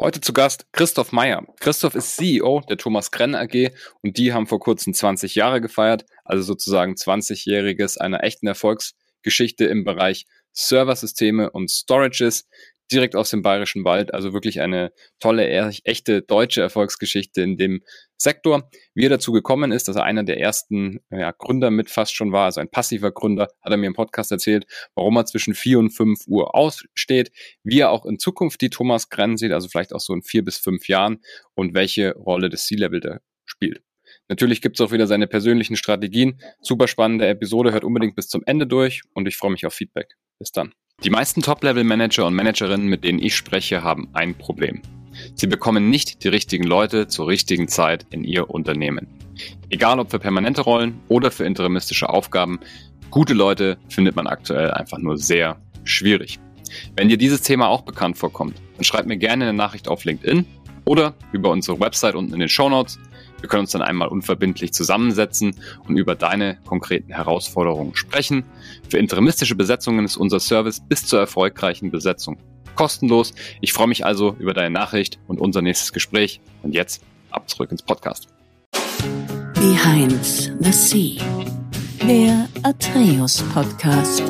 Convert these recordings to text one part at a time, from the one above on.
Heute zu Gast Christoph Meyer. Christoph ist CEO der Thomas Krenn AG und die haben vor kurzem 20 Jahre gefeiert, also sozusagen 20-jähriges einer echten Erfolgsgeschichte im Bereich Serversysteme und Storages direkt aus dem Bayerischen Wald. Also wirklich eine tolle, echte deutsche Erfolgsgeschichte in dem Sektor. Wie er dazu gekommen ist, dass er einer der ersten ja, Gründer mit fast schon war, also ein passiver Gründer, hat er mir im Podcast erzählt, warum er zwischen vier und fünf Uhr aussteht, wie er auch in Zukunft die Thomas Grenn sieht, also vielleicht auch so in vier bis fünf Jahren und welche Rolle das C-Level da spielt. Natürlich gibt es auch wieder seine persönlichen Strategien. Super spannende Episode, hört unbedingt bis zum Ende durch und ich freue mich auf Feedback. Bis dann. Die meisten Top-Level-Manager und Managerinnen, mit denen ich spreche, haben ein Problem. Sie bekommen nicht die richtigen Leute zur richtigen Zeit in ihr Unternehmen. Egal ob für permanente Rollen oder für interimistische Aufgaben, gute Leute findet man aktuell einfach nur sehr schwierig. Wenn dir dieses Thema auch bekannt vorkommt, dann schreib mir gerne eine Nachricht auf LinkedIn oder über unsere Website unten in den Show Notes. Wir können uns dann einmal unverbindlich zusammensetzen und über deine konkreten Herausforderungen sprechen. Für interimistische Besetzungen ist unser Service bis zur erfolgreichen Besetzung kostenlos. Ich freue mich also über deine Nachricht und unser nächstes Gespräch. Und jetzt ab zurück ins Podcast. Behind the Sea, der Atreus Podcast.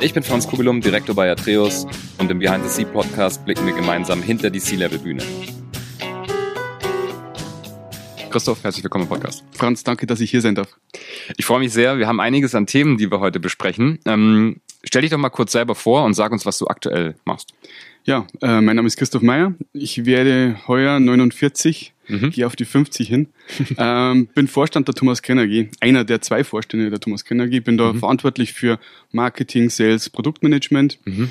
Ich bin Franz Kugelum, Direktor bei Atreus und im Behind the Sea Podcast blicken wir gemeinsam hinter die Sea-Level-Bühne. Christoph, herzlich willkommen im Podcast. Franz, danke, dass ich hier sein darf. Ich freue mich sehr. Wir haben einiges an Themen, die wir heute besprechen. Ähm, stell dich doch mal kurz selber vor und sag uns, was du aktuell machst. Ja, äh, mein Name ist Christoph Meyer. Ich werde heuer 49, mhm. gehe auf die 50 hin. ähm, bin Vorstand der Thomas Kenner AG, einer der zwei Vorstände der Thomas Kenner AG. Bin da mhm. verantwortlich für Marketing, Sales, Produktmanagement. Mhm.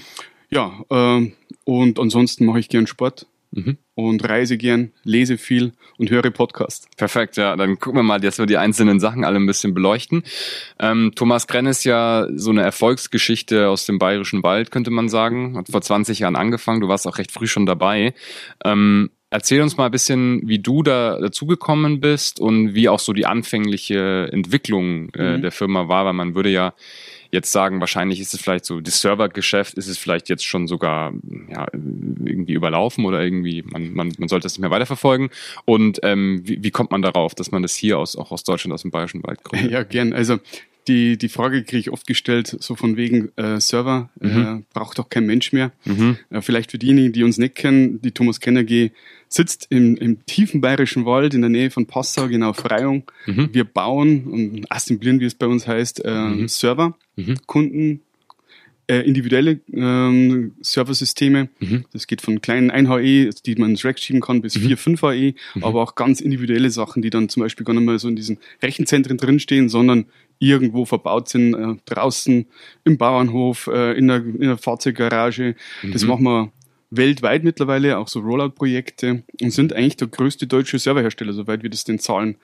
Ja, äh, und ansonsten mache ich gern Sport mhm. und reise gern, lese viel und höre Podcast. Perfekt, ja. Dann gucken wir mal, dass wir die einzelnen Sachen alle ein bisschen beleuchten. Ähm, Thomas Krenn ist ja so eine Erfolgsgeschichte aus dem Bayerischen Wald, könnte man sagen. Hat vor 20 Jahren angefangen. Du warst auch recht früh schon dabei. Ähm, Erzähl uns mal ein bisschen, wie du da dazugekommen bist und wie auch so die anfängliche Entwicklung äh, mhm. der Firma war, weil man würde ja jetzt sagen, wahrscheinlich ist es vielleicht so, das Servergeschäft ist es vielleicht jetzt schon sogar ja, irgendwie überlaufen oder irgendwie, man, man, man sollte das nicht mehr weiterverfolgen. Und ähm, wie, wie kommt man darauf, dass man das hier aus, auch aus Deutschland, aus dem Bayerischen Wald gründet? Ja, gern. Also die, die Frage kriege ich oft gestellt, so von wegen äh, Server, mhm. äh, braucht doch kein Mensch mehr. Mhm. Äh, vielleicht für diejenigen, die uns nicht kennen, die Thomas Kenner G sitzt im, im tiefen bayerischen Wald in der Nähe von Passau, genau Freyung. Mhm. Wir bauen und assemblieren, wie es bei uns heißt, äh, mhm. Server, mhm. Kunden, äh, individuelle ähm, Serversysteme. Mhm. Das geht von kleinen 1 HE, die man ins Rack schieben kann, bis mhm. 4, 5 HE, mhm. aber auch ganz individuelle Sachen, die dann zum Beispiel gar nicht mal so in diesen Rechenzentren drinstehen, sondern irgendwo verbaut sind, äh, draußen im Bauernhof, äh, in, der, in der Fahrzeuggarage. Das mhm. machen wir weltweit mittlerweile, auch so Rollout-Projekte und sind eigentlich der größte deutsche Serverhersteller, soweit wir das den Zahlen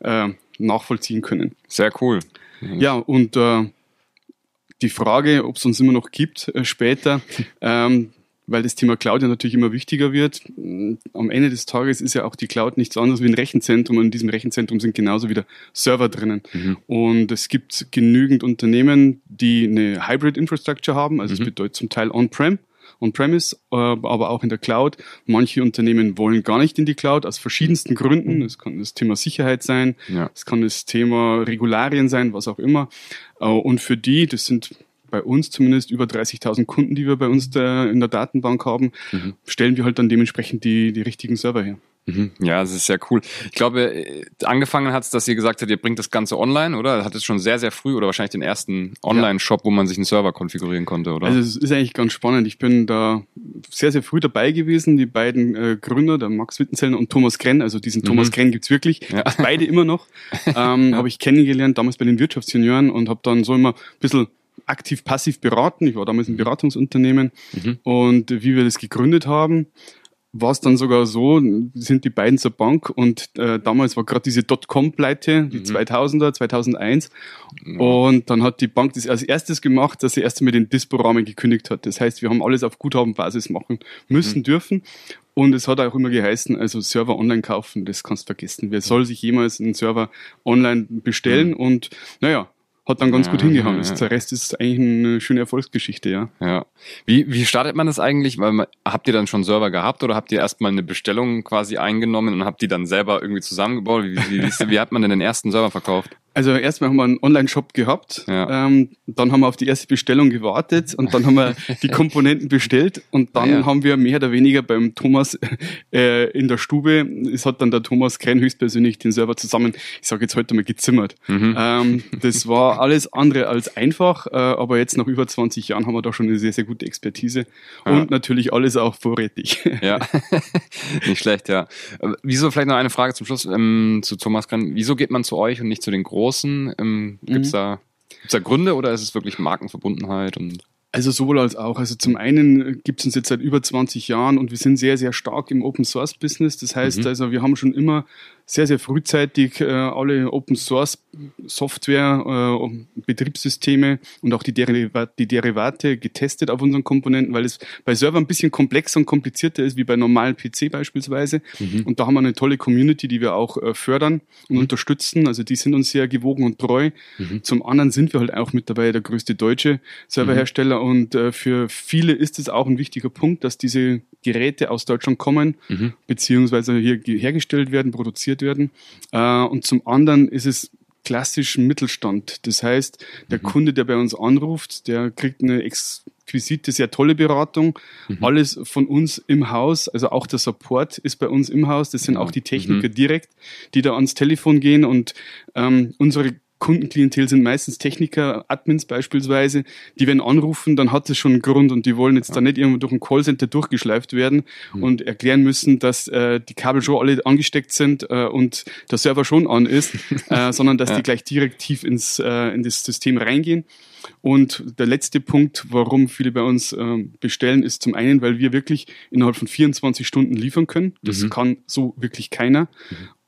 äh, nachvollziehen können. Sehr cool. Mhm. Ja, und äh, die Frage, ob es uns immer noch gibt äh, später, ähm, weil das Thema Cloud ja natürlich immer wichtiger wird. Am Ende des Tages ist ja auch die Cloud nichts anderes wie ein Rechenzentrum und in diesem Rechenzentrum sind genauso wieder Server drinnen. Mhm. Und es gibt genügend Unternehmen, die eine Hybrid Infrastructure haben, also es mhm. bedeutet zum Teil On-Prem On-Premise, äh, aber auch in der Cloud. Manche Unternehmen wollen gar nicht in die Cloud aus verschiedensten Gründen. Es kann das Thema Sicherheit sein, ja. es kann das Thema Regularien sein, was auch immer. Äh, und für die, das sind bei uns zumindest über 30.000 Kunden, die wir bei uns in der Datenbank haben, mhm. stellen wir halt dann dementsprechend die, die richtigen Server her. Mhm. Ja, das ist sehr cool. Ich glaube, äh, angefangen hat es, dass ihr gesagt habt, ihr bringt das Ganze online, oder? Hat es schon sehr, sehr früh oder wahrscheinlich den ersten Online-Shop, wo man sich einen Server konfigurieren konnte, oder? Also es ist eigentlich ganz spannend. Ich bin da sehr, sehr früh dabei gewesen. Die beiden äh, Gründer, der Max Wittenzellner und Thomas Krenn, also diesen mhm. Thomas Krenn gibt's wirklich, ja. beide immer noch, ähm, ja. habe ich kennengelernt, damals bei den Wirtschaftssenioren und habe dann so immer ein bisschen aktiv passiv beraten. Ich war damals ein mhm. Beratungsunternehmen mhm. und wie wir das gegründet haben, war es dann sogar so, sind die beiden zur Bank und äh, damals war gerade diese Dotcom-Pleite, die mhm. 2000er, 2001 ja. und dann hat die Bank das als erstes gemacht, dass sie erst einmal den Dispo-Rahmen gekündigt hat. Das heißt, wir haben alles auf Guthabenbasis machen müssen, mhm. dürfen und es hat auch immer geheißen, also Server online kaufen, das kannst du vergessen. Wer soll sich jemals einen Server online bestellen mhm. und naja, hat dann ganz Ja, gut hingehauen. ja, Also ja. Der Rest ist eigentlich eine schöne Erfolgsgeschichte, ja. Ja. Wie, wie startet man das eigentlich? Weil man, habt ihr dann schon Server gehabt oder habt ihr erstmal eine Bestellung quasi eingenommen und habt die dann selber irgendwie zusammengebaut? Wie, wie, wie, wie hat man denn den ersten Server verkauft? Also erstmal haben wir einen Online-Shop gehabt, Ja. ähm, dann haben wir auf die erste Bestellung gewartet und dann haben wir die Komponenten bestellt und dann ja. haben wir mehr oder weniger beim Thomas äh, in der Stube, es hat dann der Thomas Krenn höchstpersönlich den Server zusammen, ich sage jetzt heute mal gezimmert. Mhm. Ähm, das war alles andere als einfach, äh, aber jetzt nach über 20 Jahren haben wir da schon eine sehr, sehr gute Expertise Ja. und natürlich alles auch vorrätig. Ja, nicht schlecht, ja. Äh, Wieso, vielleicht noch eine Frage zum Schluss ähm, zu Thomas Grenn. Wieso geht man zu euch und nicht zu den Großen? Ähm, gibt's Mhm. da, gibt's da Gründe oder ist es wirklich Markenverbundenheit? Und Also sowohl als auch. Also zum einen gibt es uns jetzt seit über 20 Jahren und wir sind sehr, sehr stark im Open Source Business. Das heißt Mhm. also, wir haben schon immer sehr, sehr frühzeitig äh, alle Open Source Software, äh, Betriebssysteme und auch die, Deriva die Derivate getestet auf unseren Komponenten, weil es bei Servern ein bisschen komplexer und komplizierter ist wie bei normalen PC beispielsweise. Mhm. Und da haben wir eine tolle Community, die wir auch äh, fördern und unterstützen. Also die sind uns sehr gewogen und treu. Mhm. Zum anderen sind wir halt auch mit dabei der größte deutsche Serverhersteller und äh, für viele ist es auch ein wichtiger Punkt, dass diese Geräte aus Deutschland kommen, Mhm. beziehungsweise hier ge- hergestellt werden, produziert werden. Äh, und zum anderen ist es klassisch Mittelstand. Das heißt, der Kunde, der bei uns anruft, der kriegt eine exquisite, sehr tolle Beratung. Alles von uns im Haus, also auch der Support ist bei uns im Haus. Das sind auch die Techniker direkt, die da ans Telefon gehen und ähm, unsere Kundenklientel sind meistens Techniker, Admins beispielsweise, die wenn anrufen, dann hat es schon einen Grund und die wollen jetzt da nicht irgendwo durch ein Callcenter durchgeschleift werden und erklären müssen, dass äh, die Kabel schon alle angesteckt sind äh, und der Server schon an ist, äh, sondern dass die gleich direkt tief ins äh, in das System reingehen. Und der letzte Punkt, warum viele bei uns ähm, bestellen, ist zum einen, weil wir wirklich innerhalb von 24 Stunden liefern können. Das kann so wirklich keiner.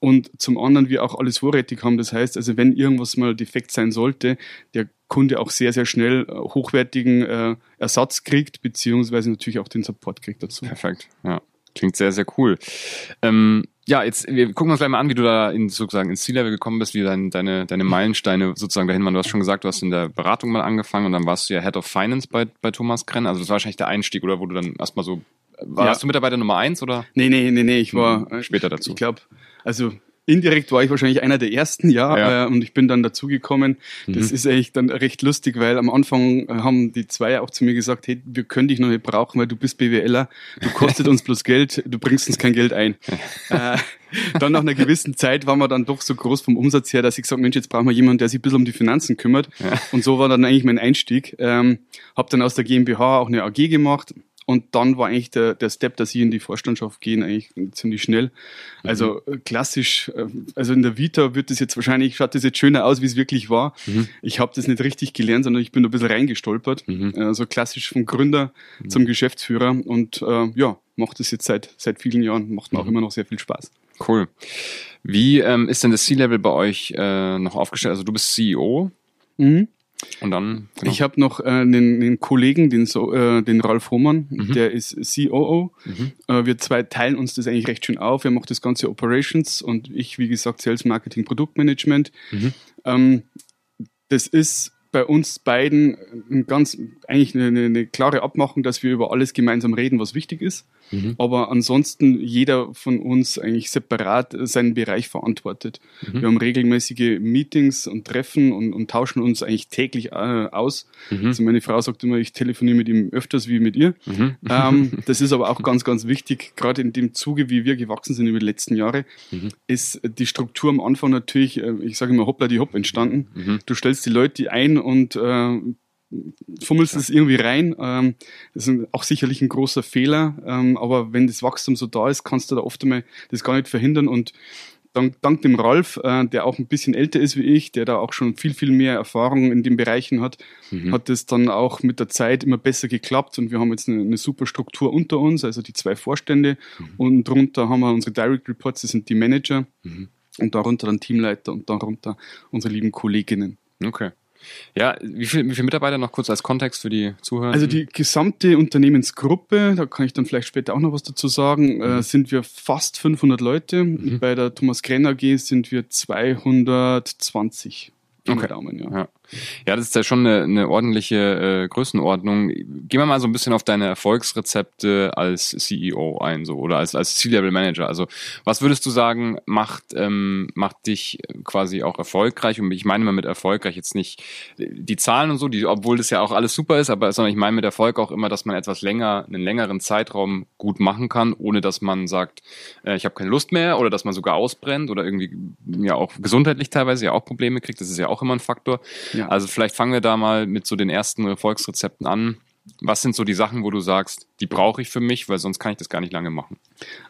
Und zum anderen wir auch alles vorrätig haben. Das heißt, also wenn irgendwas mal defekt sein sollte, der Kunde auch sehr, sehr schnell äh, hochwertigen äh, Ersatz kriegt, beziehungsweise natürlich auch den Support kriegt dazu. Perfekt, ja. Klingt sehr, sehr cool. Ähm, ja, jetzt, wir gucken uns gleich mal an, wie du da in, sozusagen ins C-Level gekommen bist, wie dein, deine, deine Meilensteine sozusagen dahin waren. Du hast schon gesagt, du hast in der Beratung mal angefangen und dann warst du ja Head of Finance bei, bei Thomas Krenn. Also das war wahrscheinlich der Einstieg, oder wo du dann erstmal so, warst Ja. du Mitarbeiter Nummer eins oder? Nee, nee, nee, nee, ich war Hm, später dazu. Ich glaube, also indirekt war ich wahrscheinlich einer der ersten, ja, Ja. Äh, und ich bin dann dazugekommen. Das Mhm. ist echt dann recht lustig, weil am Anfang äh, haben die zwei auch zu mir gesagt, hey, wir können dich noch nicht brauchen, weil du bist BWLer, du kostet uns bloß Geld, du bringst uns kein Geld ein. äh, dann nach einer gewissen Zeit waren wir dann doch so groß vom Umsatz her, dass ich gesagt Mensch, jetzt brauchen wir jemanden, der sich ein bisschen um die Finanzen kümmert. Und so war dann eigentlich mein Einstieg. Ähm, habe dann aus der GmbH auch eine AG gemacht. Und dann war eigentlich der, der Step, dass ich in die Vorstandschaft gehe, eigentlich ziemlich schnell. Also äh, klassisch, äh, also in der Vita wird das jetzt wahrscheinlich, schaut das jetzt schöner aus, wie es wirklich war. Ich habe das nicht richtig gelernt, sondern ich bin ein bisschen reingestolpert. Mhm. Also klassisch vom Gründer zum Geschäftsführer. Und äh, ja, macht das jetzt seit, seit vielen Jahren, macht mir auch immer noch sehr viel Spaß. Cool. Wie ähm, ist denn das C-Level bei euch äh, noch aufgestellt? Also du bist CEO und dann genau. Ich habe noch äh, einen, einen Kollegen, den, so, äh, den Ralf Hohmann, Mhm. der ist COO. Äh, wir zwei teilen uns das eigentlich recht schön auf. Er macht das ganze Operations und ich, wie gesagt, Sales Marketing, Produktmanagement. Mhm. Ähm, das ist bei uns beiden ein ganz, eigentlich eine, eine klare Abmachung, dass wir über alles gemeinsam reden, was wichtig ist. Mhm. Aber ansonsten jeder von uns eigentlich separat seinen Bereich verantwortet. Mhm. Wir haben regelmäßige Meetings und Treffen und, und tauschen uns eigentlich täglich äh, aus. Mhm. Also meine Frau sagt immer, ich telefoniere mit ihm öfters wie mit ihr. Mhm. Ähm, das ist aber auch ganz, ganz wichtig, gerade in dem Zuge, wie wir gewachsen sind über die letzten Jahre, Mhm. ist die Struktur am Anfang natürlich, äh, ich sage immer hoppla die hopp entstanden. Mhm. Du stellst die Leute ein und äh, fummelst es irgendwie rein. Ähm, das ist auch sicherlich ein großer Fehler, ähm, aber wenn das Wachstum so da ist, kannst du da oft einmal das gar nicht verhindern und dank, dank dem Ralf, äh, der auch ein bisschen älter ist wie ich, der da auch schon viel, viel mehr Erfahrung in den Bereichen hat, Mhm. hat es dann auch mit der Zeit immer besser geklappt und wir haben jetzt eine, eine super Struktur unter uns, also die zwei Vorstände und drunter haben wir unsere Direct Reports, das sind die Manager Mhm. und darunter dann Teamleiter und darunter unsere lieben Kolleginnen. Okay. Ja, wie viel, wie viele Mitarbeiter noch kurz als Kontext für die Zuhörer? Also die gesamte Unternehmensgruppe, da kann ich dann vielleicht später auch noch was dazu sagen, Mhm. äh, sind wir fast 500 Leute. Bei der Thomas Krenn AG sind wir 220. Pi mal Okay. Daumen, ja. Ja. Ja, das ist ja schon eine, eine ordentliche äh, Größenordnung. Gehen wir mal so ein bisschen auf deine Erfolgsrezepte als CEO ein, so oder als, als C-Level-Manager. Also, was würdest du sagen, macht, ähm, macht dich quasi auch erfolgreich? Und ich meine mal mit erfolgreich jetzt nicht die Zahlen und so, die, obwohl das ja auch alles super ist, aber sondern ich meine mit Erfolg auch immer, dass man etwas länger, einen längeren Zeitraum gut machen kann, ohne dass man sagt, äh, ich habe keine Lust mehr oder dass man sogar ausbrennt oder irgendwie ja auch gesundheitlich teilweise ja auch Probleme kriegt. Das ist ja auch immer ein Faktor. Ja. Also vielleicht fangen wir da mal mit so den ersten Erfolgsrezepten an. Was sind so die Sachen, wo du sagst, die brauche ich für mich, weil sonst kann ich das gar nicht lange machen?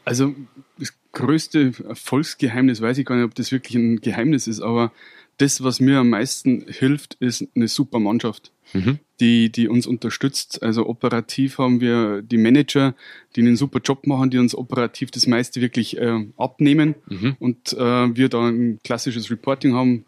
Also das größte Erfolgsgeheimnis, weiß ich gar nicht, ob das wirklich ein Geheimnis ist, aber das, was mir am meisten hilft, ist eine super Mannschaft, mhm. die, die uns unterstützt. Also operativ haben wir die Manager, die einen super Job machen, die uns operativ das meiste wirklich äh, abnehmen mhm. und äh, wir da ein klassisches Reporting haben,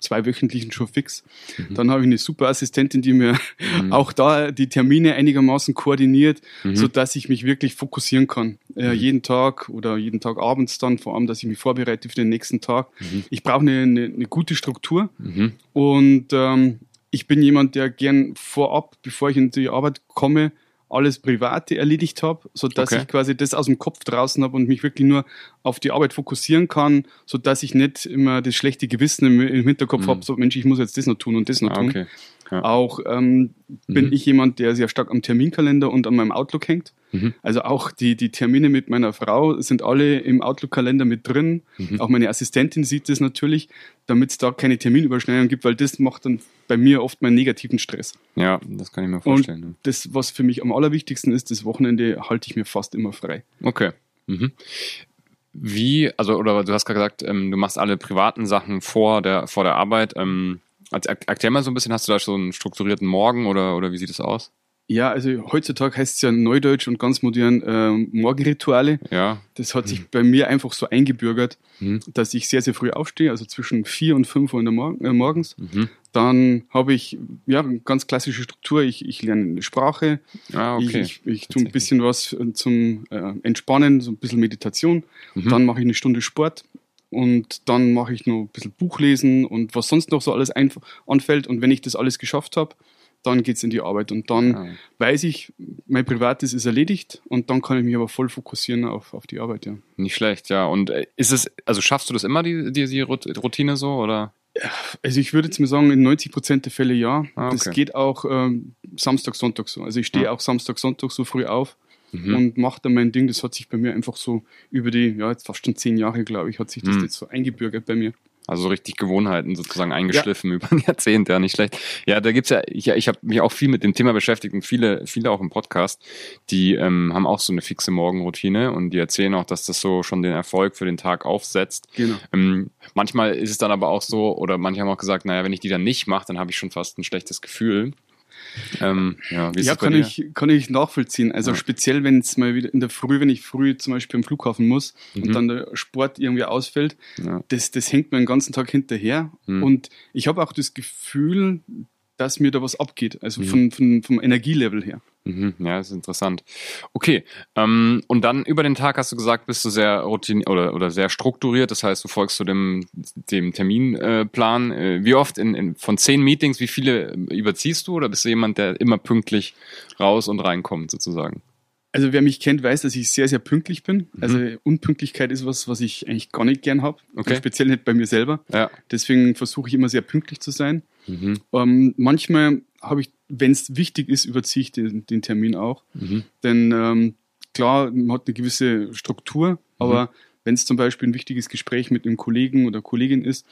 zwei wöchentlichen schon fix. Mhm. Dann habe ich eine super Assistentin, die mir mhm. auch da die Termine einigermaßen koordiniert, mhm. so dass ich mich wirklich fokussieren kann. Äh, mhm. jeden Tag oder jeden Tag abends dann, vor allem, dass ich mich vorbereite für den nächsten Tag. Mhm. Ich brauche eine, eine, eine, gute Struktur mhm. und ähm, ich bin jemand, der gern vorab, bevor ich in die Arbeit komme, alles Private erledigt habe, sodass okay. ich quasi das aus dem Kopf draußen habe und mich wirklich nur auf die Arbeit fokussieren kann, sodass ich nicht immer das schlechte Gewissen im, im Hinterkopf mhm. habe, so Mensch, ich muss jetzt das noch tun und das noch ah, tun. Okay. Ja. Auch ähm, bin mhm. ich jemand, der sehr stark am Terminkalender und an meinem Outlook hängt. Mhm. Also auch die, die Termine mit meiner Frau sind alle im Outlook-Kalender mit drin. Mhm. Auch meine Assistentin sieht das natürlich, damit es da keine Terminüberschneidung gibt, weil das macht dann bei mir oft meinen negativen Stress. Ja, das kann ich mir vorstellen. Und das, was für mich am allerwichtigsten ist, das Wochenende halte ich mir fast immer frei. Okay. Mhm. Wie, also, oder du hast gerade gesagt, ähm, du machst alle privaten Sachen vor der, vor der Arbeit. Ähm, erklär mal so ein bisschen, hast du da schon einen strukturierten Morgen oder, oder wie sieht es aus? Ja, also heutzutage heißt es ja Neudeutsch und ganz modern äh, Morgenrituale. Ja. Das hat sich mhm. bei mir einfach so eingebürgert, mhm. dass ich sehr, sehr früh aufstehe, also zwischen vier und fünf Uhr in der Mor äh, morgens. Mhm. Dann habe ich ja eine ganz klassische Struktur. Ich, ich lerne eine Sprache. Ah, okay. Ich, ich, ich tue ein bisschen was zum äh, Entspannen, so ein bisschen Meditation. Mhm. Dann mache ich eine Stunde Sport und dann mache ich noch ein bisschen Buchlesen und was sonst noch so alles anfällt. Und wenn ich das alles geschafft habe, dann geht es in die Arbeit und dann ja. weiß ich, mein Privates ist erledigt und dann kann ich mich aber voll fokussieren auf, auf die Arbeit, ja. Nicht schlecht, ja. Und äh, ist es, also schaffst du das immer, die, die, die Routine so, oder? Also ich würde jetzt mal sagen, in 90 Prozent der Fälle ja. Ah, okay. Das geht auch ähm, Samstag, Sonntag so. Also ich stehe ja. auch Samstag, Sonntag so früh auf mhm. und mache dann mein Ding. Das hat sich bei mir einfach so über die, ja, jetzt fast schon zehn Jahre, glaube ich, hat sich das mhm. jetzt so eingebürgert bei mir. Also richtig Gewohnheiten sozusagen eingeschliffen ja. über ein Jahrzehnt, ja, nicht schlecht. Ja, da gibt's ja, ich, ich habe mich auch viel mit dem Thema beschäftigt und viele, viele auch im Podcast, die ähm, haben auch so eine fixe Morgenroutine und die erzählen auch, dass das so schon den Erfolg für den Tag aufsetzt. Genau. Ähm, manchmal ist es dann aber auch so, oder manche haben auch gesagt, naja, wenn ich die dann nicht mache, dann habe ich schon fast ein schlechtes Gefühl. Ähm, ja, ja kann, ich, kann ich nachvollziehen. Also ja. speziell, wenn es mal wieder in der Früh, wenn ich früh zum Beispiel am Flughafen muss mhm. und dann der Sport irgendwie ausfällt, ja. das, das hängt mir den ganzen Tag hinterher. Mhm. Und ich habe auch das Gefühl, dass mir da was abgeht, also mhm. von, von, vom Energielevel her. Mhm, ja, das ist interessant. Okay, ähm, und dann über den Tag hast du gesagt, bist du sehr routiniert oder, oder sehr strukturiert, das heißt, du folgst zu dem, dem Terminplan. Äh, wie oft in, in, von zehn Meetings, wie viele überziehst du oder bist du jemand, der immer pünktlich raus und reinkommt sozusagen? Also wer mich kennt, weiß, dass ich sehr, sehr pünktlich bin. Mhm. Also Unpünktlichkeit ist was, was ich eigentlich gar nicht gern habe. Okay. Speziell nicht bei mir selber. Ja. Deswegen versuche ich immer sehr pünktlich zu sein. Mhm. Ähm, manchmal habe ich, wenn es wichtig ist, überziehe ich den, den Termin auch. Mhm. Denn ähm, klar, man hat eine gewisse Struktur, aber mhm. wenn es zum Beispiel ein wichtiges Gespräch mit einem Kollegen oder Kollegin ist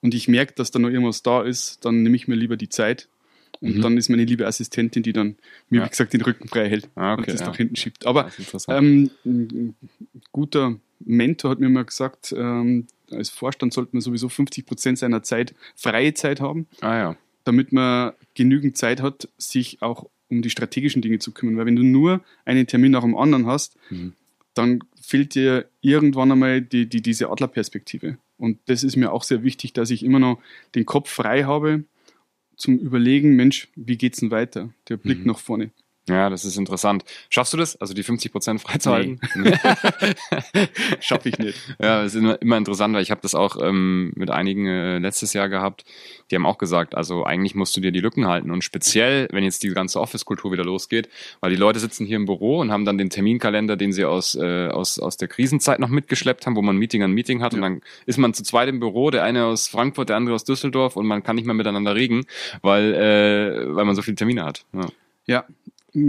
und ich merke, dass da noch irgendwas da ist, dann nehme ich mir lieber die Zeit und mhm. dann ist meine liebe Assistentin, die dann mir, ja. wie gesagt, den Rücken frei hält ah, okay, und das ja. nach hinten schiebt. Aber ähm, ein guter Mentor hat mir mal gesagt, ähm, als Vorstand sollte man sowieso 50 Prozent seiner Zeit freie Zeit haben, ah, ja. damit man genügend Zeit hat, sich auch um die strategischen Dinge zu kümmern. Weil wenn du nur einen Termin nach dem anderen hast, mhm. dann fehlt dir irgendwann einmal die, die, diese Adlerperspektive. Und das ist mir auch sehr wichtig, dass ich immer noch den Kopf frei habe, zum Überlegen, Mensch, wie geht's denn weiter? Der Blick mhm. nach vorne. Ja, das ist interessant. Schaffst du das? Also die 50 Prozent freizuhalten? Nee. Schaffe ich nicht. Ja, das ist immer, immer interessant, weil ich habe das auch ähm, mit einigen äh, letztes Jahr gehabt. Die haben auch gesagt, also eigentlich musst du dir die Lücken halten und speziell, wenn jetzt die ganze Office-Kultur wieder losgeht, weil die Leute sitzen hier im Büro und haben dann den Terminkalender, den sie aus, äh, aus, aus der Krisenzeit noch mitgeschleppt haben, wo man Meeting an Meeting hat ja. und dann ist man zu zweit im Büro, der eine aus Frankfurt, der andere aus Düsseldorf und man kann nicht mehr miteinander reden, weil, äh, weil man so viele Termine hat. Ja. ja,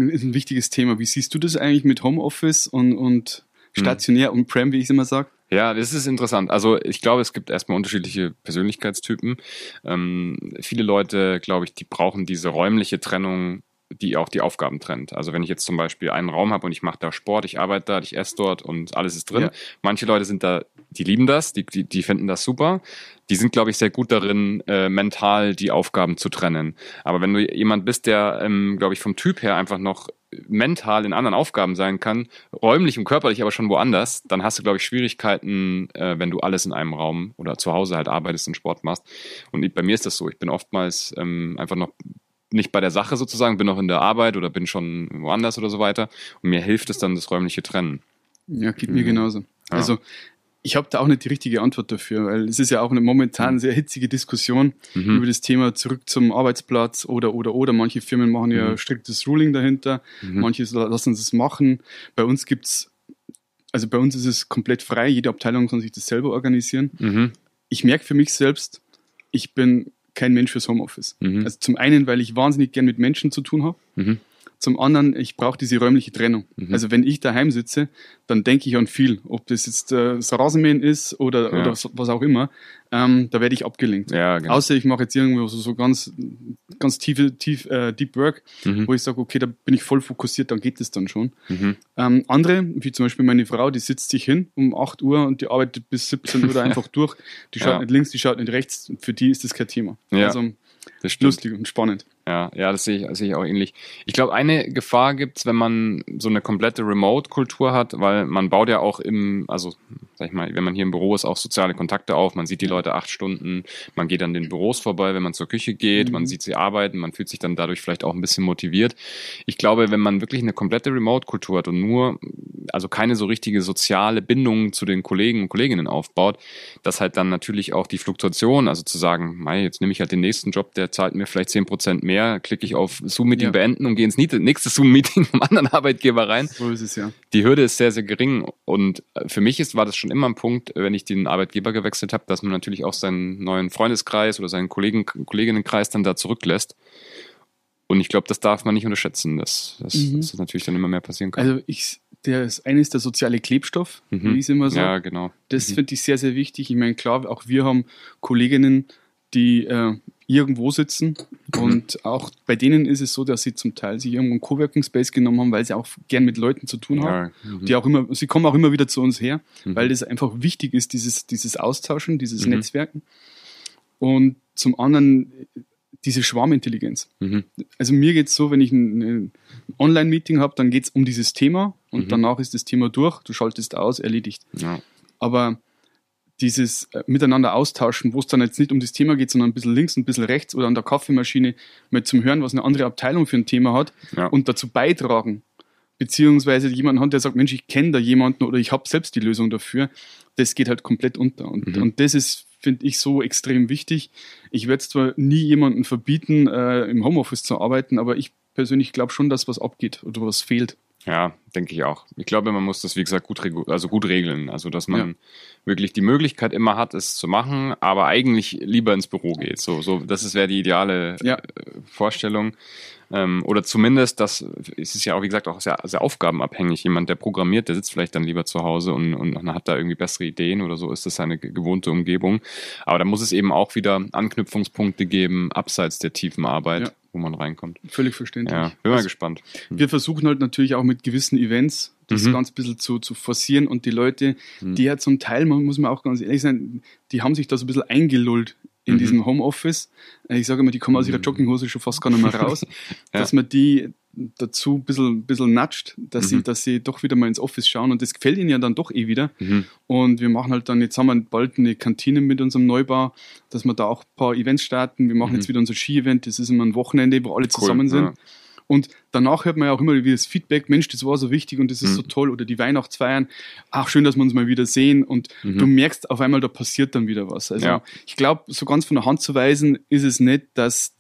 ist ein wichtiges Thema. Wie siehst du das eigentlich mit Homeoffice und, und stationär hm. und Prem, wie ich es immer sage? Ja, das ist interessant. Also ich glaube, es gibt erstmal unterschiedliche Persönlichkeitstypen. Ähm, viele Leute, glaube ich, die brauchen diese räumliche Trennung die auch die Aufgaben trennt. Also wenn ich jetzt zum Beispiel einen Raum habe und ich mache da Sport, ich arbeite da, ich esse dort und alles ist drin. Ja. Manche Leute sind da, die lieben das, die, die, die finden das super. Die sind, glaube ich, sehr gut darin, äh, mental die Aufgaben zu trennen. Aber wenn du jemand bist, der, ähm, glaube ich, vom Typ her einfach noch mental in anderen Aufgaben sein kann, räumlich und körperlich aber schon woanders, dann hast du, glaube ich, Schwierigkeiten, äh, wenn du alles in einem Raum oder zu Hause halt arbeitest und Sport machst. Und bei mir ist das so. Ich bin oftmals ähm, einfach noch nicht bei der Sache sozusagen, bin noch in der Arbeit oder bin schon woanders oder so weiter. Und mir hilft es dann das räumliche Trennen. Ja, geht mir mhm. genauso. Ja. Also ich habe da auch nicht die richtige Antwort dafür, weil es ist ja auch eine momentan mhm. sehr hitzige Diskussion mhm. über das Thema zurück zum Arbeitsplatz oder oder oder. Manche Firmen machen ja mhm. striktes Ruling dahinter, mhm. manche lassen es machen. Bei uns gibt's, also bei uns ist es komplett frei, jede Abteilung kann sich das selber organisieren. Ich merke für mich selbst, ich bin kein Mensch fürs Homeoffice. Mhm. Also zum einen, weil ich wahnsinnig gern mit Menschen zu tun habe. Mhm. Zum anderen, ich brauche diese räumliche Trennung. Mhm. Also wenn ich daheim sitze, dann denke ich an viel. Ob das jetzt äh, das Rasenmähen ist oder, ja. oder was auch immer, ähm, da werde ich abgelenkt. Ja, genau. Außer ich mache jetzt irgendwo so, so ganz, ganz tiefe, tief, äh, Deep Work, mhm. wo ich sage, okay, da bin ich voll fokussiert, dann geht es dann schon. Mhm. Ähm, andere, wie zum Beispiel meine Frau, die sitzt sich hin um 8 Uhr und die arbeitet bis 17 Uhr einfach durch. Die schaut ja. nicht links, die schaut nicht rechts. Für die ist das kein Thema. Ja. Also lustig und spannend. Ja, ja, das sehe ich, sehe ich auch ähnlich. Ich glaube, eine Gefahr gibt's, wenn man so eine komplette Remote-Kultur hat, weil man baut ja auch im, also sag ich mal, wenn man hier im Büro ist, auch soziale Kontakte auf. Man sieht die Leute acht Stunden, man geht an den Büros vorbei, wenn man zur Küche geht, mhm. man sieht sie arbeiten, man fühlt sich dann dadurch vielleicht auch ein bisschen motiviert. Ich glaube, wenn man wirklich eine komplette Remote-Kultur hat und nur, also keine so richtige soziale Bindung zu den Kollegen und Kolleginnen aufbaut, dass halt dann natürlich auch die Fluktuation, also zu sagen, mei, jetzt nehme ich halt den nächsten Job, der zahlt mir vielleicht zehn Prozent mehr, mehr, klicke ich auf Zoom-Meeting ja. beenden und gehe ins nächste Zoom-Meeting vom anderen Arbeitgeber rein. So ist es ja. Die Hürde ist sehr, sehr gering. Und äh, für mich ist, war das schon immer ein Punkt, wenn ich den Arbeitgeber gewechselt habe, dass man natürlich auch seinen neuen Freundeskreis oder seinen Kollegen, Kolleginnenkreis dann da zurücklässt. Und ich glaube, das darf man nicht unterschätzen, dass, dass, mhm. dass, das natürlich dann immer mehr passieren kann. Also ich, der ist eines der soziale Klebstoff, mhm. wie es immer so. Ja, genau. Das mhm. finde ich sehr, sehr wichtig. Ich meine, klar, auch wir haben Kolleginnen, die äh, irgendwo sitzen. Und auch bei denen ist es so, dass sie zum Teil sich irgendwo einen Coworking Space genommen haben, weil sie auch gern mit Leuten zu tun haben. Ja, mhm. die auch immer, sie kommen auch immer wieder zu uns her, mhm. weil das einfach wichtig ist, dieses, dieses Austauschen, dieses mhm. Netzwerken. Und zum anderen diese Schwarmintelligenz. Mhm. Also mir geht es so, wenn ich ein, ein Online-Meeting habe, dann geht es um dieses Thema und mhm. danach ist das Thema durch, du schaltest aus, erledigt. Ja. Aber dieses äh, Miteinander austauschen, wo es dann jetzt nicht um das Thema geht, sondern ein bisschen links, ein bisschen rechts oder an der Kaffeemaschine mal zum Hören, was eine andere Abteilung für ein Thema hat ja. und dazu beitragen. Beziehungsweise jemand hat, der sagt, Mensch, ich kenne da jemanden oder ich habe selbst die Lösung dafür. Das geht halt komplett unter. Und, mhm. und das ist, finde ich, so extrem wichtig. Ich werde zwar nie jemanden verbieten, äh, im Homeoffice zu arbeiten, aber ich persönlich glaube schon, dass was abgeht oder was fehlt. Ja, denke ich auch. Ich glaube, man muss das, wie gesagt, gut, also gut regeln. Also, dass man ja. wirklich die Möglichkeit immer hat, es zu machen, aber eigentlich lieber ins Büro geht. So, so, das wäre die ideale ja. Äh, Vorstellung. Ähm, oder zumindest, das es ist ja auch, wie gesagt, auch sehr, sehr aufgabenabhängig. Jemand, der programmiert, der sitzt vielleicht dann lieber zu Hause und, und hat da irgendwie bessere Ideen oder so, ist das seine gewohnte Umgebung. Aber da muss es eben auch wieder Anknüpfungspunkte geben, abseits der tiefen Arbeit. Ja wo man reinkommt. Völlig verständlich. Ja, bin mal also, gespannt. Hm. Wir versuchen halt natürlich auch mit gewissen Events das mhm. ganz ein bisschen zu, zu forcieren und die Leute, mhm. die ja zum Teil, man muss man auch ganz ehrlich sein, die haben sich da so ein bisschen eingelullt in mhm. diesem Homeoffice. Ich sage immer, die kommen aus ihrer mhm. Jogginghose schon fast gar nicht mehr raus, ja. dass man die dazu ein bisschen, bisschen natscht, dass, mhm. sie, dass sie doch wieder mal ins Office schauen und das gefällt ihnen ja dann doch eh wieder. Mhm. Und wir machen halt dann, jetzt haben wir bald eine Kantine mit unserem Neubau, dass wir da auch ein paar Events starten. Wir machen mhm. jetzt wieder unser Ski-Event, das ist immer ein Wochenende, wo alle cool, zusammen sind. Ja. Und danach hört man ja auch immer wieder das Feedback, Mensch, das war so wichtig und das ist mhm. so toll. Oder die Weihnachtsfeiern, ach schön, dass wir uns mal wieder sehen. Und mhm. du merkst auf einmal, da passiert dann wieder was. Also ja. ich glaube, so ganz von der Hand zu weisen ist es nicht, dass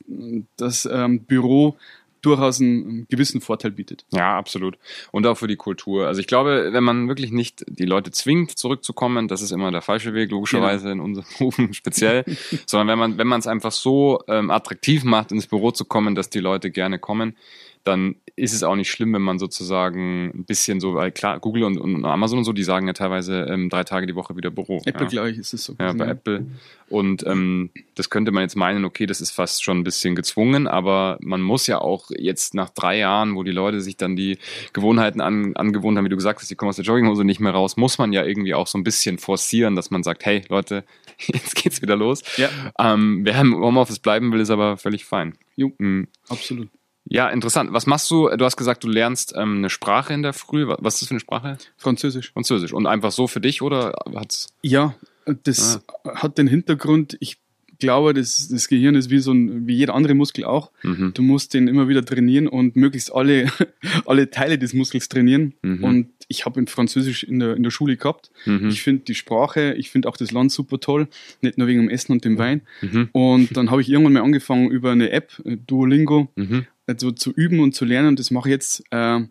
das ähm, Büro durchaus einen, gewissen Vorteil bietet. Ja, absolut. Und auch für die Kultur. Also ich glaube, wenn man wirklich nicht die Leute zwingt, zurückzukommen, das ist immer der falsche Weg, logischerweise ja. in unseren Berufen speziell, sondern wenn man, wenn man es einfach so ähm, attraktiv macht, ins Büro zu kommen, dass die Leute gerne kommen, dann ist es auch nicht schlimm, wenn man sozusagen ein bisschen so, weil klar, Google und, und Amazon und so, die sagen ja teilweise ähm, drei Tage die Woche wieder Büro. Apple, ja. glaube ich, ist es so. Ja, bei ja. Apple. Und ähm, das könnte man jetzt meinen, okay, das ist fast schon ein bisschen gezwungen, aber man muss ja auch jetzt nach drei Jahren, wo die Leute sich dann die Gewohnheiten an, angewohnt haben, wie du gesagt hast, die kommen aus der Jogginghose nicht mehr raus, muss man ja irgendwie auch so ein bisschen forcieren, dass man sagt, hey Leute, jetzt geht's wieder los. Ja. Ähm, wer im Homeoffice bleiben will, ist aber völlig fein. Jo, mhm. absolut. Ja, interessant. Was machst du? Du hast gesagt, du lernst ähm, eine Sprache in der Früh. Was ist das für eine Sprache? Französisch. Französisch. Und einfach so für dich oder hat's? Ja, das ah. hat den Hintergrund. Ich glaube, das, das Gehirn ist wie so ein, wie jeder andere Muskel auch. Mhm. Du musst den immer wieder trainieren und möglichst alle, alle Teile des Muskels trainieren. Mhm. Und ich habe in Französisch in der, in der Schule gehabt. Mhm. Ich finde die Sprache, ich finde auch das Land super toll. Nicht nur wegen dem Essen und dem Wein. Mhm. Und dann habe ich irgendwann mal angefangen über eine App, äh, Duolingo, mhm also zu üben und zu lernen. Das mache ich jetzt, äh,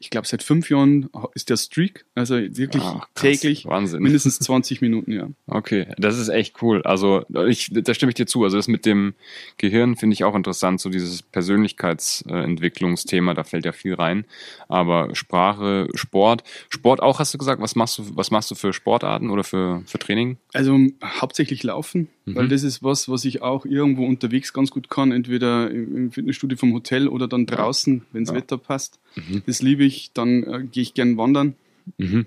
ich glaube, seit fünf Jahren ist der Streak, also wirklich krass, täglich Wahnsinn. mindestens 20 Minuten, ja. Okay, das ist echt cool. Also ich, da stimme ich dir zu. Also das mit dem Gehirn finde ich auch interessant, so dieses Persönlichkeitsentwicklungsthema, da fällt ja viel rein. Aber Sprache, Sport, Sport auch hast du gesagt. Was machst du, was machst du für Sportarten oder für, für Training? Also hauptsächlich Laufen mhm. weil das ist was, was ich auch irgendwo unterwegs ganz gut kann, entweder im Fitnessstudio vom Hotel oder dann draußen, wenn das ja. Wetter passt. Mhm. Das liebe ich. Dann äh, gehe ich gern wandern. Mhm.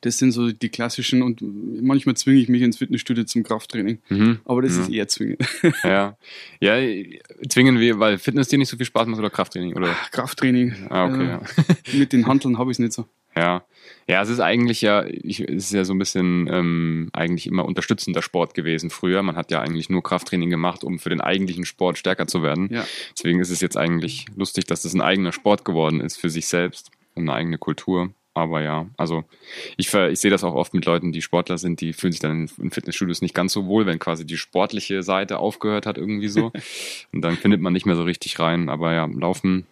Das sind so die klassischen und manchmal zwinge ich mich ins Fitnessstudio zum Krafttraining. Mhm. Aber das ja. ist eher zwingend. Ja. ja, zwingen wir, weil Fitness dir nicht so viel Spaß macht oder Krafttraining? Oder? Ach, Krafttraining. Ah, okay, äh, ja. Mit den Handeln habe ich es nicht so. Ja. Ja, es ist eigentlich ja, ich, es ist ja so ein bisschen ähm, eigentlich immer unterstützender Sport gewesen früher. Man hat ja eigentlich nur Krafttraining gemacht, um für den eigentlichen Sport stärker zu werden. Ja. Deswegen ist es jetzt eigentlich lustig, dass das ein eigener Sport geworden ist für sich selbst und eine eigene Kultur. Aber ja, also ich, ich sehe das auch oft mit Leuten, die Sportler sind, die fühlen sich dann in Fitnessstudios nicht ganz so wohl, wenn quasi die sportliche Seite aufgehört hat irgendwie so. und dann findet man nicht mehr so richtig rein. Aber ja, Laufen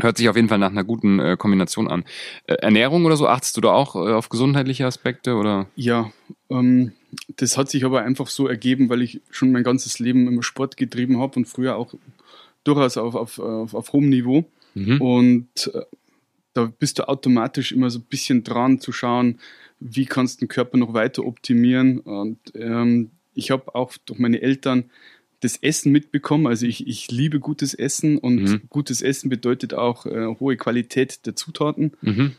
Hört sich auf jeden Fall nach einer guten äh, Kombination an. Äh, Ernährung oder so, achtest du da auch äh, auf gesundheitliche Aspekte oder? Ja, ähm, das hat sich aber einfach so ergeben, weil ich schon mein ganzes Leben immer Sport getrieben habe und früher auch durchaus auf, auf, auf, auf hohem Niveau. Mhm. Und äh, da bist du automatisch immer so ein bisschen dran zu schauen, wie kannst du den Körper noch weiter optimieren. Und ähm, ich habe auch durch meine Eltern das Essen mitbekommen. Also ich, ich liebe gutes Essen und mhm. gutes Essen bedeutet auch äh, hohe Qualität der Zutaten. Mhm.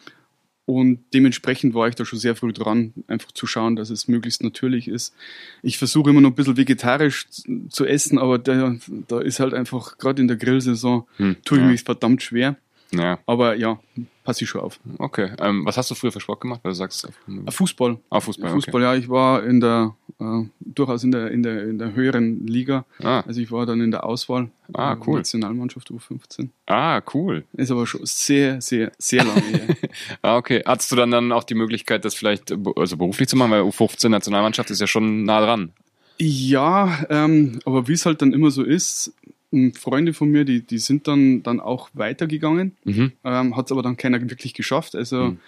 Und dementsprechend war ich da schon sehr früh dran, einfach zu schauen, dass es möglichst natürlich ist. Ich versuche immer noch ein bisschen vegetarisch zu essen, aber da, da ist halt einfach, gerade in der Grillsaison, hm, tue ich ja. mich verdammt schwer. Ja. Aber ja, passe ich schon auf. Okay. Ähm, was hast du früher für Sport gemacht? Also sagst äh, Fußball. Ah, Fußball. Fußball, okay. ja. Ich war in der äh, durchaus in der, in der in der höheren Liga. Ah. Also ich war dann in der Auswahl. Ah, äh, cool. Nationalmannschaft U15. Ah, cool. Ist aber schon sehr, sehr, sehr lange her. ah, okay. Hattest du dann dann auch die Möglichkeit, das vielleicht also beruflich zu machen, weil U15 Nationalmannschaft ist ja schon nah dran. Ja, ähm, aber wie es halt dann immer so ist, Freunde von mir, die, die sind dann, dann auch weitergegangen, mhm. ähm, hat es aber dann keiner wirklich geschafft. Also mhm.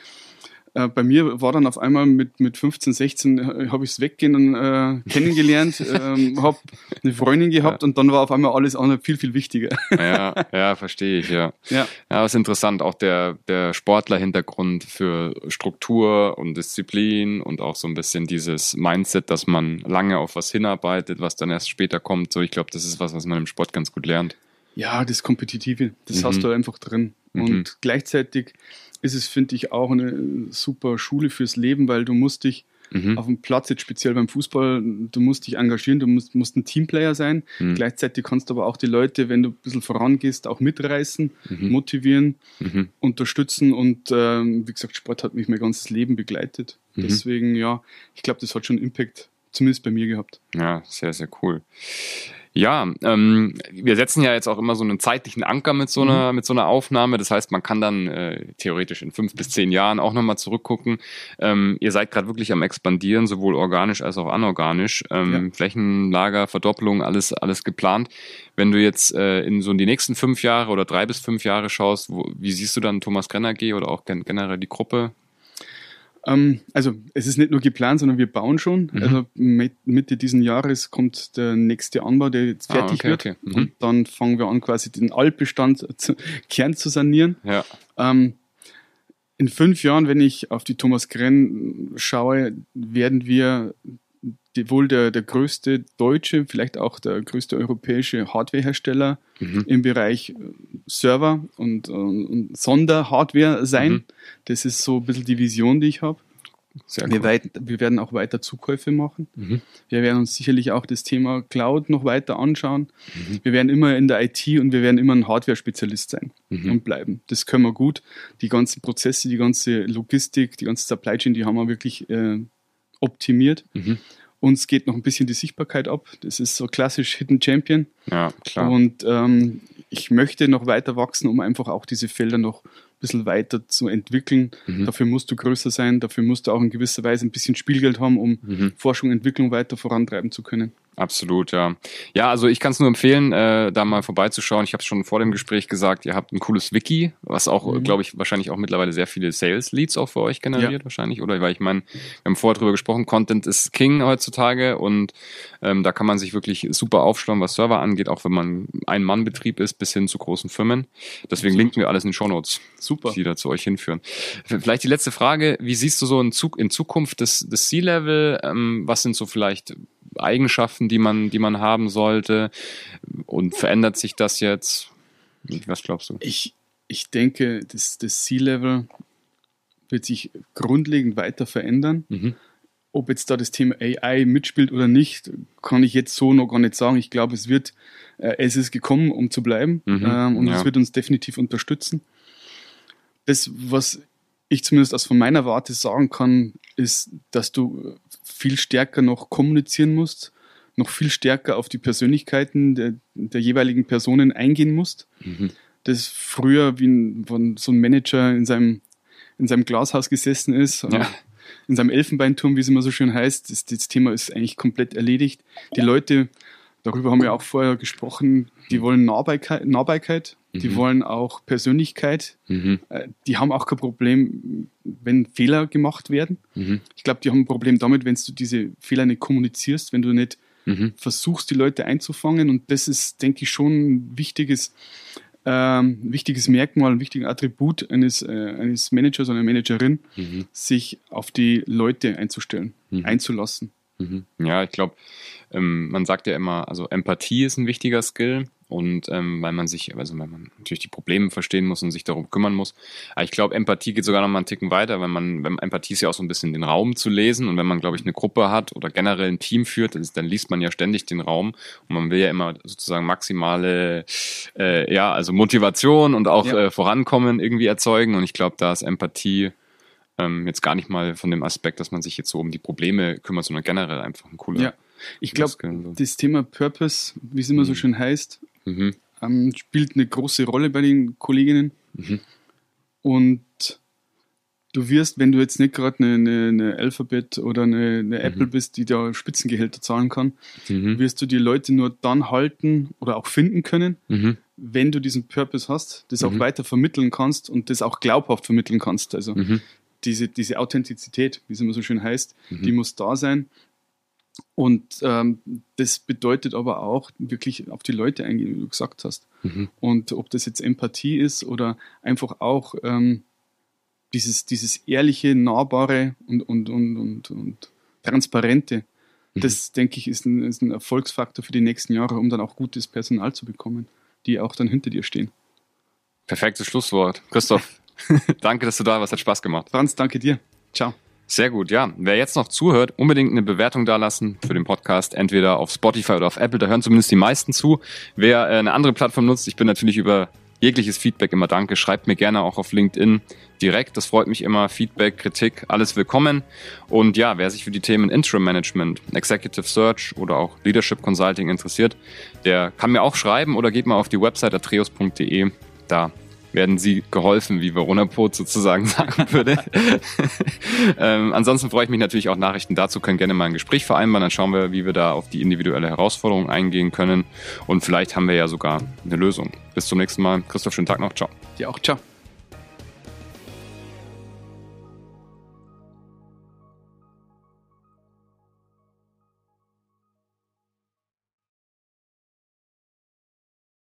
Äh, bei mir war dann auf einmal mit, mit 15, 16 äh, habe ich es weggehen äh, kennengelernt, ähm, habe eine Freundin gehabt ja. und dann war auf einmal alles andere viel, viel wichtiger. ja, ja, verstehe ich, ja. Ja, ja ist interessant, auch der, der Sportler-Hintergrund für Struktur und Disziplin und auch so ein bisschen dieses Mindset, dass man lange auf was hinarbeitet, was dann erst später kommt. So, ich glaube, das ist was, was man im Sport ganz gut lernt. Ja, das Kompetitive, das mhm. hast du einfach drin. Mhm. Und gleichzeitig ist es, finde ich, auch eine super Schule fürs Leben, weil du musst dich mhm. auf dem Platz, jetzt speziell beim Fußball, du musst dich engagieren, du musst, musst ein Teamplayer sein. Mhm. Gleichzeitig kannst du aber auch die Leute, wenn du ein bisschen vorangehst, auch mitreißen, mhm. motivieren, mhm. unterstützen. Und ähm, wie gesagt, Sport hat mich mein ganzes Leben begleitet. Mhm. Deswegen, ja, ich glaube, das hat schon Impact, zumindest bei mir gehabt. Ja, sehr, sehr cool. Ja, ähm, wir setzen ja jetzt auch immer so einen zeitlichen Anker mit so einer, mhm. mit so einer Aufnahme. Das heißt, man kann dann äh, theoretisch in fünf bis zehn Jahren auch nochmal zurückgucken. Ähm, ihr seid gerade wirklich am expandieren, sowohl organisch als auch anorganisch. Ähm, ja. Flächenlager, Verdopplung, alles, alles geplant. Wenn du jetzt äh, in so die nächsten fünf Jahre oder drei bis fünf Jahre schaust, wo, wie siehst du dann Thomas Grenner G oder auch generell die Gruppe? Ähm, also es ist nicht nur geplant, sondern wir bauen schon. Mhm. Also mit, Mitte diesen Jahres kommt der nächste Anbau, der jetzt ah, fertig ah, okay, wird. Okay. Mhm. Und dann fangen wir an, quasi den Altbestand zu, Kern zu sanieren. Ja. Ähm, in fünf Jahren, wenn ich auf die Thomas Grenn schaue, werden wir wohl der, der größte deutsche, vielleicht auch der größte europäische Hardwarehersteller mhm. im Bereich äh, Server und, und, und Sonderhardware sein. Mhm. Das ist so ein bisschen die Vision, die ich habe. Sehr wir, weit, wir, werden auch weiter Zukäufe machen. Mhm. Wir werden uns sicherlich auch das Thema Cloud noch weiter anschauen. Mhm. Wir werden immer in der IT und wir werden immer ein Hardware-Spezialist sein mhm. und bleiben. Das können wir gut. Die ganzen Prozesse, die ganze Logistik, die ganze Supply Chain, die haben wir wirklich äh, optimiert. Mhm. Uns geht noch ein bisschen die Sichtbarkeit ab. Das ist so klassisch Hidden Champion. Ja, klar. Und ähm, ich möchte noch weiter wachsen, um einfach auch diese Felder noch ein bisschen weiter zu entwickeln. Mhm. Dafür musst du größer sein, dafür musst du auch in gewisser Weise ein bisschen Spielgeld haben, um mhm. Forschung und Entwicklung weiter vorantreiben zu können. Absolut, ja. Ja, also ich kann es nur empfehlen, äh, da mal vorbeizuschauen. Ich habe es schon vor dem Gespräch gesagt, ihr habt ein cooles Wiki, was auch, mhm. glaube ich, wahrscheinlich auch mittlerweile sehr viele Sales-Leads auch für euch generiert, ja. wahrscheinlich, oder? Weil ich meine, wir haben vorher drüber gesprochen, Content ist King heutzutage und ähm, da kann man sich wirklich super aufschlauen, was Server angeht, auch wenn man ein Mann-Betrieb ist, bis hin zu großen Firmen. Deswegen Absolut. linken wir alles in den Show Notes, super. die da zu euch hinführen. Vielleicht die letzte Frage, wie siehst du so in, Zug in Zukunft das, das C-Level? Ähm, was sind so vielleicht Eigenschaften, die man, die man haben sollte? Und verändert sich das jetzt? Was glaubst du? Ich, ich denke, das, das C-Level wird sich grundlegend weiter verändern. Mhm. Ob jetzt da das Thema AI mitspielt oder nicht, kann ich jetzt so noch gar nicht sagen. Ich glaube, es wird, äh, es ist gekommen, um zu bleiben mhm. ähm, und ja. es wird uns definitiv unterstützen. Das, was ich zumindest aus von meiner Warte sagen kann, ist, dass du viel stärker noch kommunizieren musst, noch viel stärker auf die Persönlichkeiten der, der jeweiligen Personen eingehen musst. Mhm. Das früher wie ein, so ein Manager in seinem, in seinem Glashaus gesessen ist, ja. in seinem Elfenbeinturm, wie es immer so schön heißt. Das, das Thema ist eigentlich komplett erledigt. Die Leute, darüber haben wir auch vorher gesprochen, die wollen Nahbarkeit, Nahbarkeit die mhm. wollen auch Persönlichkeit. Mhm. Äh, die haben auch kein Problem, wenn Fehler gemacht werden. Mhm. Ich glaube, die haben ein Problem damit, wenn du diese Fehler nicht kommunizierst, wenn du nicht mhm. versuchst, die Leute einzufangen. Und das ist, denke ich, schon ein wichtiges, ähm, wichtiges Merkmal, ein wichtiges Attribut eines, äh, eines Managers oder einer Managerin, mhm. sich auf die Leute einzustellen, mhm. Ja, ich glaube, ähm, man sagt ja immer, also Empathie ist ein wichtiger Skill. Und ähm, weil man sich, also weil man natürlich die Probleme verstehen muss und sich darum kümmern muss. Aber ich glaube, Empathie geht sogar noch mal einen Ticken weiter, wenn man, wenn Empathie ist ja auch so ein bisschen den Raum zu lesen und wenn man, glaube ich, eine Gruppe hat oder generell ein Team führt, dann liest man ja ständig den Raum und man will ja immer sozusagen maximale, äh, ja, also Motivation und auch ja. äh, Vorankommen irgendwie erzeugen. Und ich glaube, da ist Empathie ähm, jetzt gar nicht mal von dem Aspekt, dass man sich jetzt so um die Probleme kümmert, sondern generell einfach ein cooler. Ja. Ich glaube, das Thema Purpose, wie es immer so mhm. schön heißt, mhm. ähm, spielt eine große Rolle bei den Kolleginnen. Mhm. Und du wirst, wenn du jetzt nicht gerade eine, eine, eine, Alphabet oder eine, eine Apple mhm. bist, die da Spitzengehälter zahlen kann, mhm. wirst du die Leute nur dann halten oder auch finden können, mhm. wenn du diesen Purpose hast, das auch weiter vermitteln kannst und das auch glaubhaft vermitteln kannst. Also diese, diese Authentizität, wie es immer so schön heißt, die muss da sein. Und ähm, das bedeutet aber auch wirklich auf die Leute eingehen, wie du gesagt hast. Mhm. Und ob das jetzt Empathie ist oder einfach auch ähm, dieses, dieses ehrliche, nahbare und, und, und, und, und transparente, mhm. das denke ich ist ein, ist ein Erfolgsfaktor für die nächsten Jahre, um dann auch gutes Personal zu bekommen, die auch dann hinter dir stehen. Perfektes Schlusswort. Christoph, danke, dass du da warst. Hat Spaß gemacht. Franz, danke dir. Ciao. Sehr gut, ja. Wer jetzt noch zuhört, unbedingt eine Bewertung dalassen für den Podcast, entweder auf Spotify oder auf Apple, da hören zumindest die meisten zu. Wer äh, eine andere Plattform nutzt, ich bin natürlich über jegliches Feedback immer danke. Schreibt mir gerne auch auf LinkedIn direkt. Das freut mich immer. Feedback, Kritik, alles willkommen. Und ja, wer sich für die Themen Interim Management, Executive Search oder auch Leadership Consulting interessiert, der kann mir auch schreiben oder geht mal auf die Website atreus.de. Da werden sie geholfen, wie Verona Pot sozusagen sagen würde. ähm, ansonsten freue ich mich natürlich auch Nachrichten dazu, können gerne mal ein Gespräch vereinbaren, dann schauen wir, wie wir da auf die individuelle Herausforderung eingehen können und vielleicht haben wir ja sogar eine Lösung. Bis zum nächsten Mal. Christoph, schönen Tag noch. Ciao. Dir auch. Ciao.